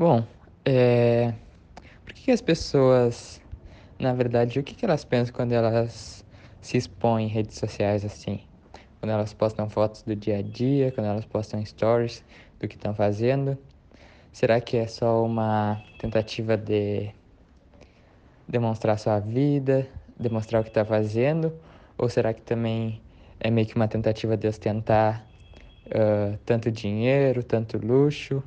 Bom, é... por que, que as pessoas, na verdade, o que, que elas pensam quando elas se expõem em redes sociais assim? Quando elas postam fotos do dia a dia, quando elas postam stories do que estão fazendo? Será que é só uma tentativa de demonstrar sua vida, demonstrar o que está fazendo? Ou será que também é meio que uma tentativa de ostentar uh, tanto dinheiro, tanto luxo?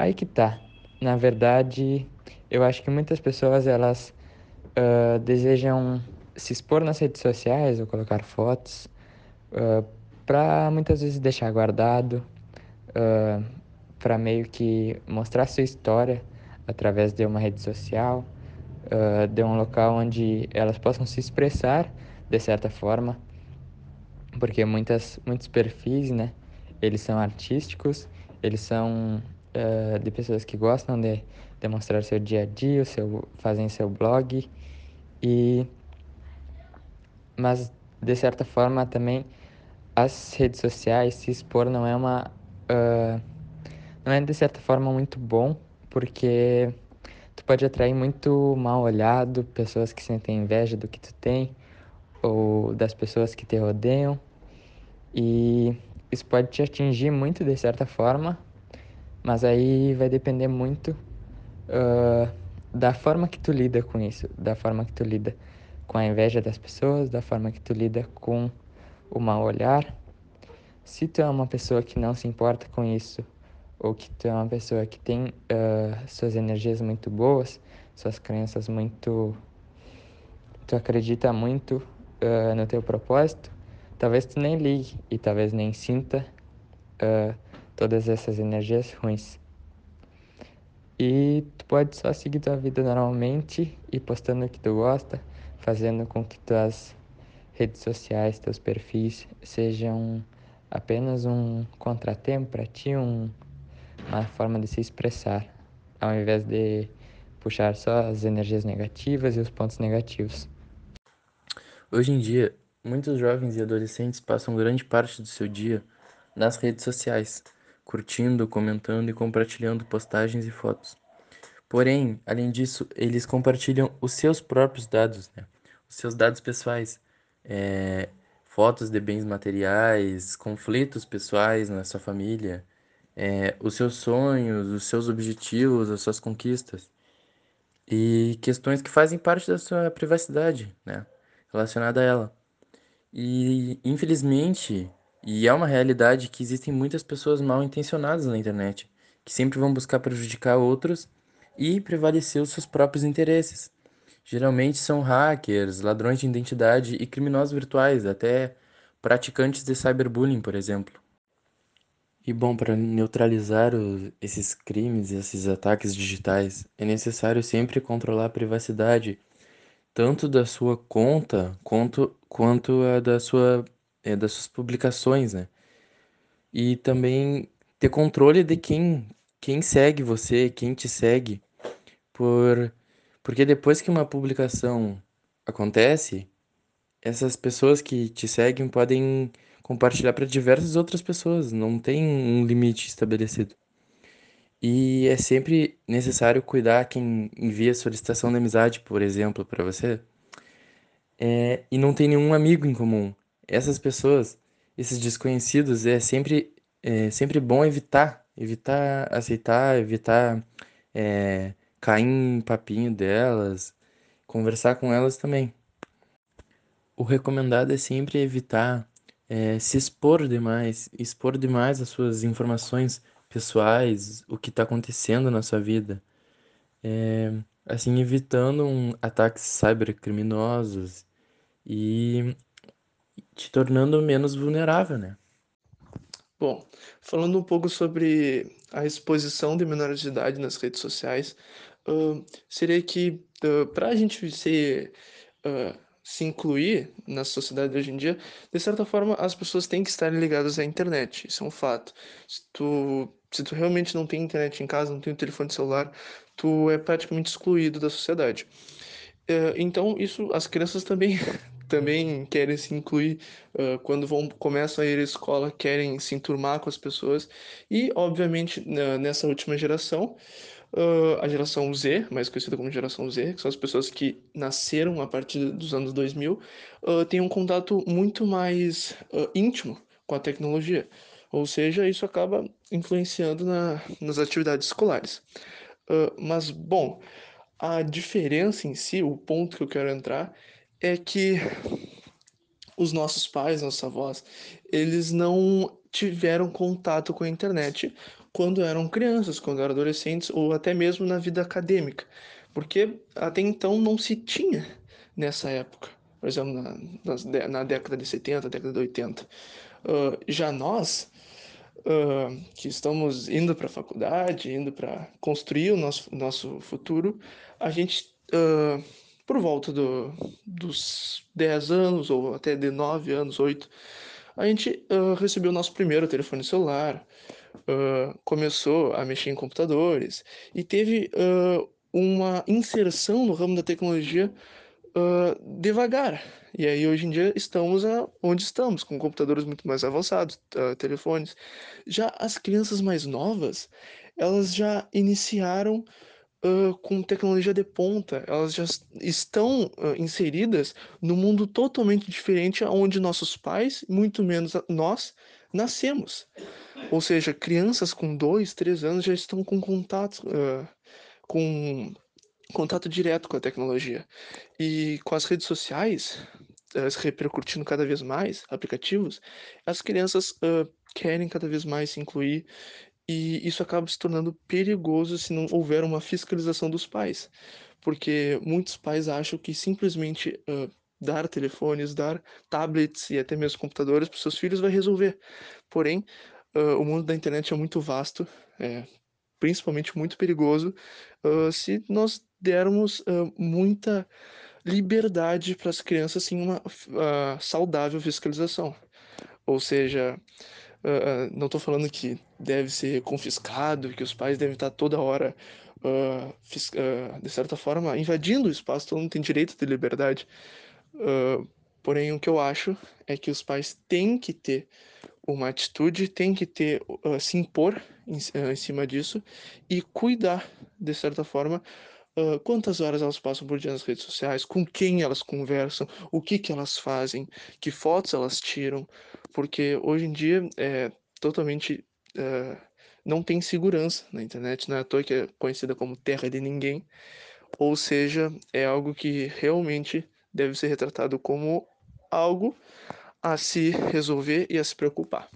Aí que tá. Na verdade, eu acho que muitas pessoas elas uh, desejam se expor nas redes sociais ou colocar fotos uh, para muitas vezes deixar guardado, uh, para meio que mostrar sua história através de uma rede social, uh, de um local onde elas possam se expressar de certa forma, porque muitas, muitos perfis, né, eles são artísticos, eles são uh, de pessoas que gostam de demonstrar seu dia a dia, o seu, fazem seu blog. E mas de certa forma também as redes sociais se expor não é uma uh, não é de certa forma muito bom porque tu pode atrair muito mal olhado pessoas que sentem inveja do que tu tem ou das pessoas que te rodeiam. E isso pode te atingir muito de certa forma mas aí vai depender muito uh, da forma que tu lida com isso, da forma que tu lida com a inveja das pessoas, da forma que tu lida com o mal olhar. Se tu é uma pessoa que não se importa com isso, ou que tu é uma pessoa que tem uh, suas energias muito boas, suas crenças muito. Tu acredita muito uh, no teu propósito, talvez tu nem ligue e talvez nem sinta uh, todas essas energias ruins. E tu pode só seguir tua vida normalmente e postando o que tu gosta, fazendo com que tuas redes sociais, teus perfis sejam apenas um contratempo para ti, um, uma forma de se expressar, ao invés de puxar só as energias negativas e os pontos negativos. Hoje em dia, muitos jovens e adolescentes passam grande parte do seu dia nas redes sociais curtindo, comentando e compartilhando postagens e fotos. Porém, além disso, eles compartilham os seus próprios dados, né? os seus dados pessoais, é, fotos de bens materiais, conflitos pessoais na sua família, é, os seus sonhos, os seus objetivos, as suas conquistas e questões que fazem parte da sua privacidade, né? relacionada a ela. E infelizmente, e é uma realidade que existem muitas pessoas mal intencionadas na internet, que sempre vão buscar prejudicar outros e prevalecer os seus próprios interesses. Geralmente são hackers, ladrões de identidade e criminosos virtuais, até praticantes de cyberbullying, por exemplo. E bom, para neutralizar os, esses crimes, esses ataques digitais, é necessário sempre controlar a privacidade, tanto da sua conta quanto, quanto a da sua é, das suas publicações, né? E também ter controle de quem, quem segue você, quem te segue, por porque depois que uma publicação acontece, essas pessoas que te seguem podem compartilhar para diversas outras pessoas, não tem um limite estabelecido. E é sempre necessário cuidar quem envia solicitação de amizade, por exemplo, para você, é, e não tem nenhum amigo em comum essas pessoas, esses desconhecidos, é sempre, é sempre bom evitar, evitar aceitar, evitar é, cair em papinho delas, conversar com elas também. O recomendado é sempre evitar é, se expor demais, expor demais as suas informações pessoais, o que está acontecendo na sua vida. É, assim, evitando um, ataques cybercriminosos e te tornando menos vulnerável, né? Bom, falando um pouco sobre a exposição de menores de idade nas redes sociais, uh, seria que uh, para a gente ser, uh, se incluir na sociedade hoje em dia, de certa forma as pessoas têm que estar ligadas à internet, isso é um fato. Se tu, se tu realmente não tem internet em casa, não tem telefone celular, tu é praticamente excluído da sociedade. então, isso, as crianças também também querem se incluir uh, quando vão começam a ir à escola, querem se enturmar com as pessoas. E, obviamente, nessa última geração, uh, a geração Z, mais conhecida como geração Z, que são as pessoas que nasceram a partir dos anos 2000, uh, têm um contato muito mais íntimo com a tecnologia. Ou seja, isso acaba influenciando na, nas atividades escolares. mas, bom, a diferença em si, o ponto que eu quero entrar, é que os nossos pais, nossos avós, eles não tiveram contato com a internet quando eram crianças, quando eram adolescentes ou até mesmo na vida acadêmica, porque até então não se tinha nessa época, por exemplo, na, na década de 70, década de 80. Uh, já nós, uh, que estamos indo para a faculdade, indo para construir o nosso, nosso futuro, a gente, uh, por volta do, dos 10 anos, ou até de 9 anos, 8, a gente uh, recebeu o nosso primeiro telefone celular, começou a mexer em computadores e teve uma inserção no ramo da tecnologia uh, devagar. E aí hoje em dia estamos onde estamos, com computadores muito mais avançados, uh, telefones. Já as crianças mais novas, elas já iniciaram uh, com tecnologia de ponta, elas já estão inseridas no mundo totalmente diferente onde nossos pais, muito menos nós, nascemos. Ou seja, crianças com dois, três anos já estão com contato com contato direto com a tecnologia. E com as redes sociais, as repercutindo cada vez mais, aplicativos, as crianças uh, querem cada vez mais se incluir e isso acaba se tornando perigoso se não houver uma fiscalização dos pais, porque muitos pais acham que simplesmente uh, dar telefones, dar tablets e até mesmo computadores para seus filhos vai resolver. Porém, uh, o mundo da internet é muito vasto, é, principalmente muito perigoso, uh, se nós dermos muita liberdade para as crianças sem uma uh, saudável fiscalização. Ou seja, uh, não estou falando que deve ser confiscado, que os pais devem estar toda hora, de certa forma, invadindo o espaço, todo mundo tem direito de liberdade. porém, o que eu acho é que os pais têm que ter uma atitude, têm que ter, se impor em, em cima disso e cuidar, de certa forma, Uh, quantas horas elas passam por dia nas redes sociais, com quem elas conversam, o que, que elas fazem, que fotos elas tiram, porque hoje em dia é totalmente. Uh, não tem segurança na internet, não é à toa que é conhecida como terra de ninguém, ou seja, é algo que realmente deve ser retratado como algo a se resolver e a se preocupar.